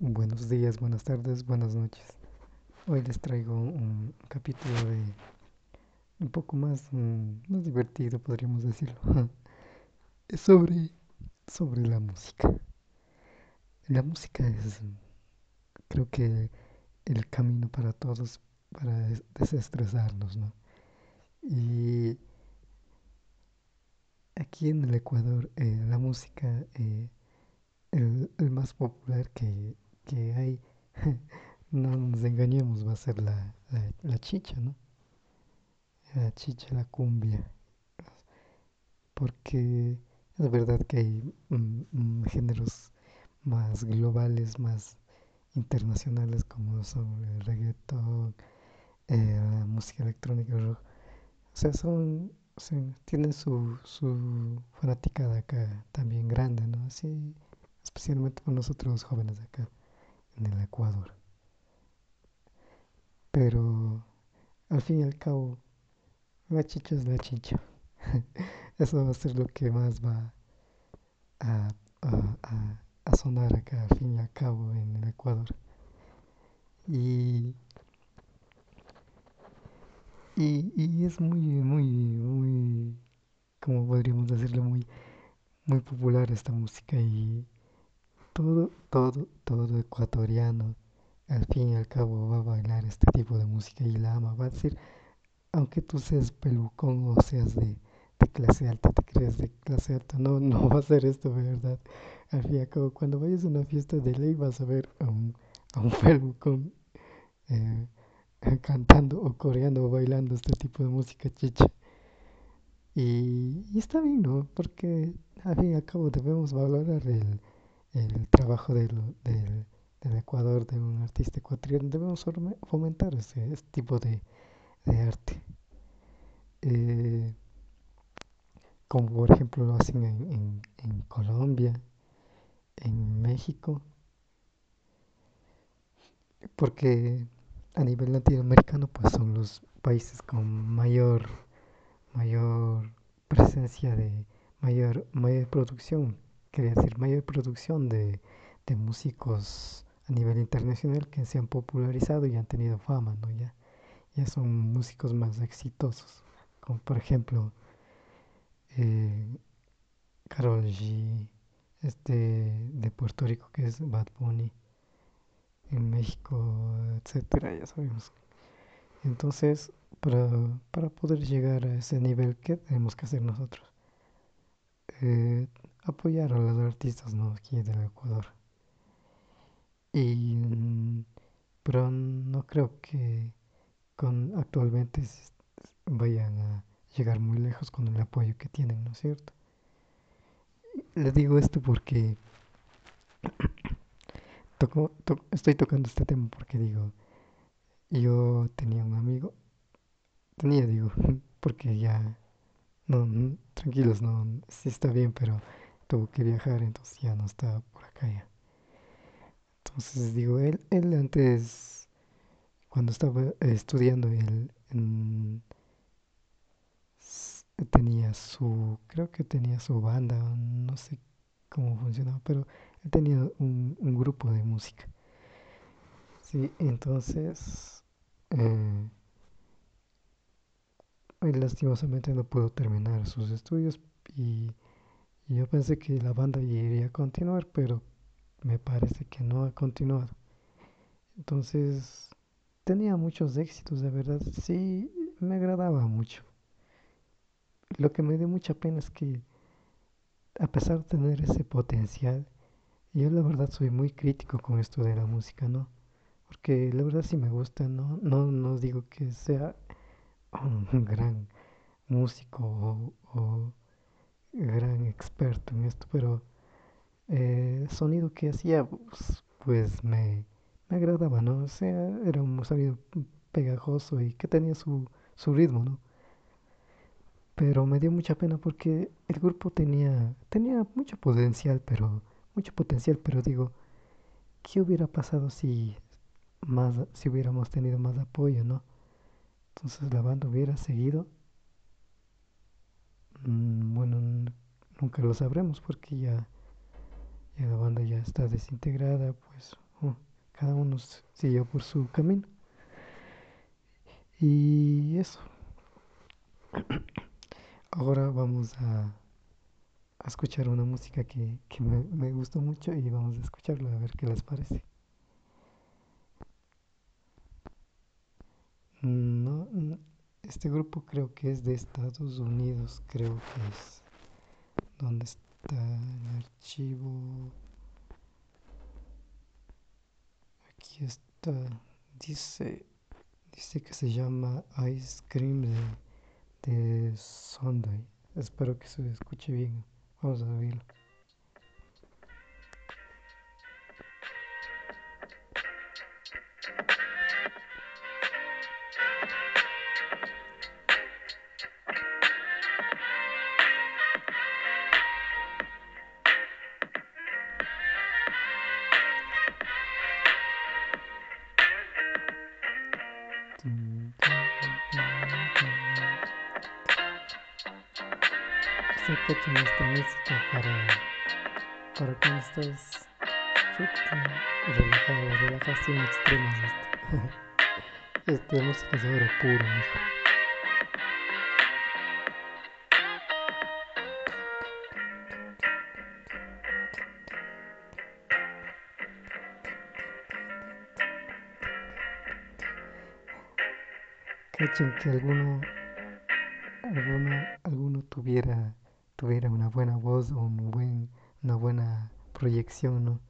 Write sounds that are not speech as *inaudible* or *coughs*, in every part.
Buenos días, buenas tardes, buenas noches. Hoy les traigo un capítulo de un poco más, mm, más divertido, podríamos decirlo. *laughs* Sobre, sobre la música. La música es, creo que, el camino para todos para des- desestresarnos, ¿no? Y aquí en el Ecuador, eh, la música, eh, el, el más popular que, que hay, *laughs* no nos engañemos, va a ser la, la, chicha, ¿no? La chicha, la cumbia, porque es verdad que hay mm, mm, géneros más globales, más internacionales como son el reggaetón, eh, la música electrónica, el rock. O sea, son, tienen su, su fanaticada acá también grande, ¿no? Así, especialmente por nosotros jóvenes de acá en el Ecuador. Pero al fin y al cabo, la chicha es la chicha. *laughs* Eso va a ser lo que más va a, a- a- a sonar acá al fin y al cabo en el Ecuador. Y, y, y es muy, muy, muy, como podríamos decirlo, muy, muy popular esta música y todo, todo, todo ecuatoriano al fin y al cabo va a bailar este tipo de música y la ama. Va a decir, aunque tú seas pelucón o seas de, de clase alta, te crees de clase alta, no, *laughs* no va a ser esto, verdad. Al fin y al cabo, cuando vayas a una fiesta de ley vas a ver a un, a un *laughs* pelucón eh, cantando o coreando o bailando este tipo de música chicha. Y, y está bien, ¿no? Porque al fin y al cabo debemos valorar el, el trabajo del, del, del Ecuador, de un artista ecuatoriano. Debemos fomentar ese, tipo de, de arte. Eh, como por ejemplo lo hacen en, en, en Colombia, en México, porque a nivel latinoamericano pues son los países con mayor, mayor presencia de, mayor, mayor producción, quería decir, mayor producción de, de músicos a nivel internacional que se han popularizado y han tenido fama, ¿no? Ya, ya son músicos más exitosos, como por ejemplo eh, Karol G, este de Puerto Rico que es Bad Bunny, en México, etcétera, ya sabemos. Entonces, para, para poder llegar a ese nivel, ¿qué tenemos que hacer nosotros? Eh, apoyar a los artistas, ¿no? aquí del Ecuador. Y, mm, pero no creo que con actualmente vayan a llegar muy lejos con el apoyo que tienen, ¿no es cierto? Les digo esto porque *clears throat* toco, to- estoy tocando este tema porque digo, yo tenía un amigo, tenía digo, *laughs* porque ya, no, n- tranquilos, no, sí está bien, pero tuvo que viajar, entonces ya no está por acá ya. Entonces digo, él, él antes, cuando estaba estudiando, él tenía su, creo que tenía su banda, no sé cómo funcionaba, pero él tenía un, un grupo de música. Sí, entonces, eh, él lastimosamente no pudo terminar sus estudios y, y yo pensé que la banda iría a continuar, pero me parece que no ha continuado. Entonces, tenía muchos éxitos, de verdad, sí, me agradaba mucho. Lo que me dio mucha pena es que, a pesar de tener ese potencial, yo la verdad soy muy crítico con esto de la música, ¿no? Porque la verdad sí me gusta, ¿no? No, no digo que sea un *laughs* gran músico o, o gran experto en esto, pero eh, el sonido que hacía, pues, pues me, me agradaba, ¿no? O sea, era un sonido pegajoso y que tenía su, su ritmo, ¿no? Pero me dio mucha pena porque el grupo tenía, tenía mucho potencial, pero, mucho potencial, pero digo, ¿qué hubiera pasado si más, si hubiéramos tenido más apoyo, ¿no? Entonces la banda hubiera seguido. Mm, bueno, nunca lo sabremos porque ya, ya la banda ya está desintegrada, pues cada uno siguió por su camino. Y eso. *coughs* Ahora vamos a, escuchar una música que, me, me gustó mucho y vamos a escucharla a ver qué les parece. No, este grupo creo que es de Estados Unidos, creo que es. ¿Dónde está el archivo? Aquí está. Dice, dice que se llama Ice Cream de, de Sunday. Espero que se escuche bien. Vamos a verlo. Escuchen esta música para, para cuando estás relajado, relajación extrema. Esta, *laughs* esta música es puro, mijo. Cachen que alguno, alguno, alguno tuviera tuviera una buena voz o un buen, una buena proyección, ¿no?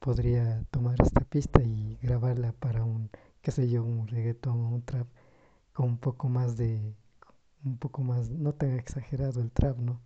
Podría tomar esta pista y grabarla para un, qué sé yo, un reggaetón o un trap con un poco más de, un poco más, no tan exagerado el trap, ¿no?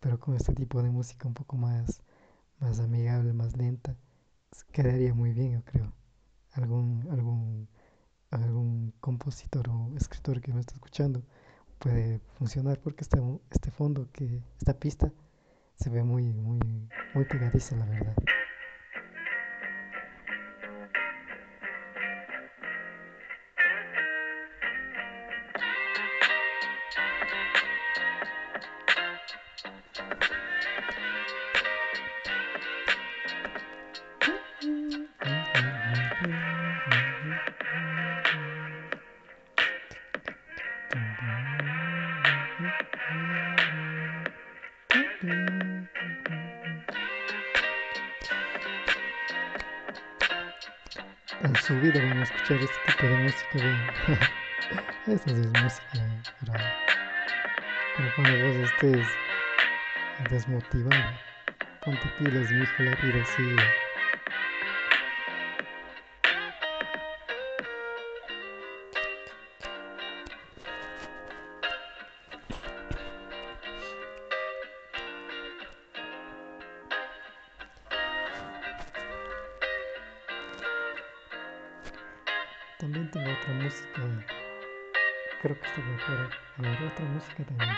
Pero con este tipo de música un poco más, más amigable, más lenta, quedaría muy bien, yo creo. Algún, algún, algún compositor o escritor que me está escuchando puede funcionar porque este, este fondo, que esta pista, se ve muy, muy, muy pegadiza, la verdad. *laughs* su vida van a escuchar este tipo de música. *laughs* Esa es música para, para cuando vos estés desmotivado. Ponte pilas, mi hijo, la vida sigue. También tengo otra música. Creo que estoy mejor. A ver, otra música también.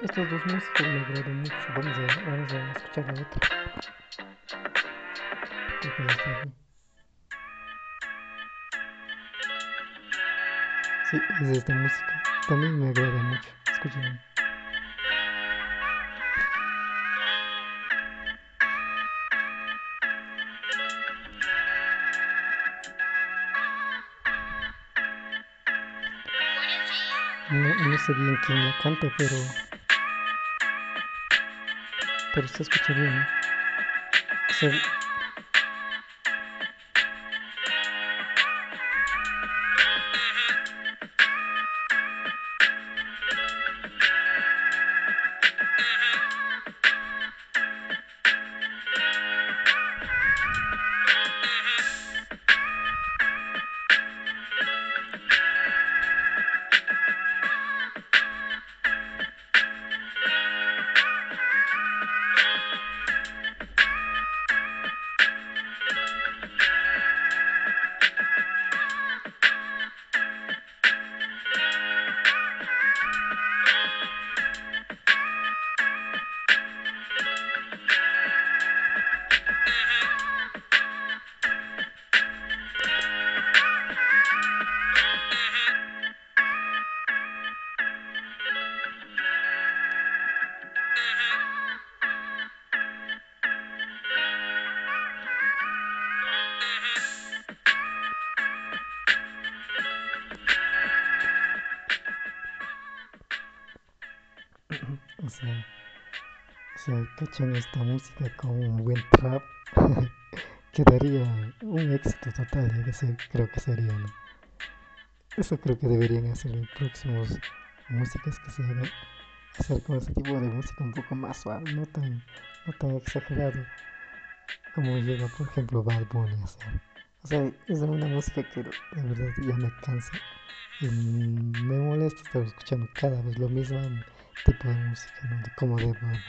estos dos músicos me agradan mucho. Vamos a, vamos a escuchar la otra. Creo que ya está bien. Sí, es esta música. También me agrada mucho. Escuchen. No, sé bien quién la canta, pero. Pero se escucha bien, ¿no? sea, o sea, cachan esta música con un buen trap, *laughs* quedaría un éxito total, ya sé, creo que sería. Eso creo que deberían hacer los próximos músicas que se hagan, hacer con ese tipo de música un poco más suave, no tan, no tan exagerado como llega, por ejemplo, Bad Bunny hacer. O sea, es una música que la verdad ya me cansa y me molesta estar escuchando cada vez lo mismo tipo de música, ¿no? De como de Bad.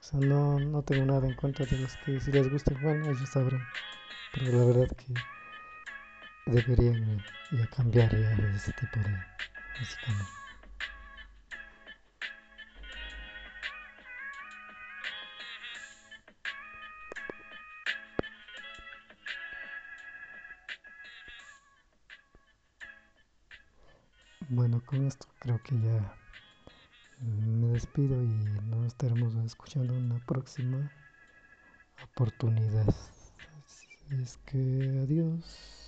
O sea, no, no tengo nada en contra de los que si les gusta, bueno, ellos sabrán. Pero la verdad que deberían ya cambiar ya ese tipo de música, ¿no? Bueno, con esto creo que ya me despido y nos estaremos escuchando en una próxima oportunidad. Así es que adiós.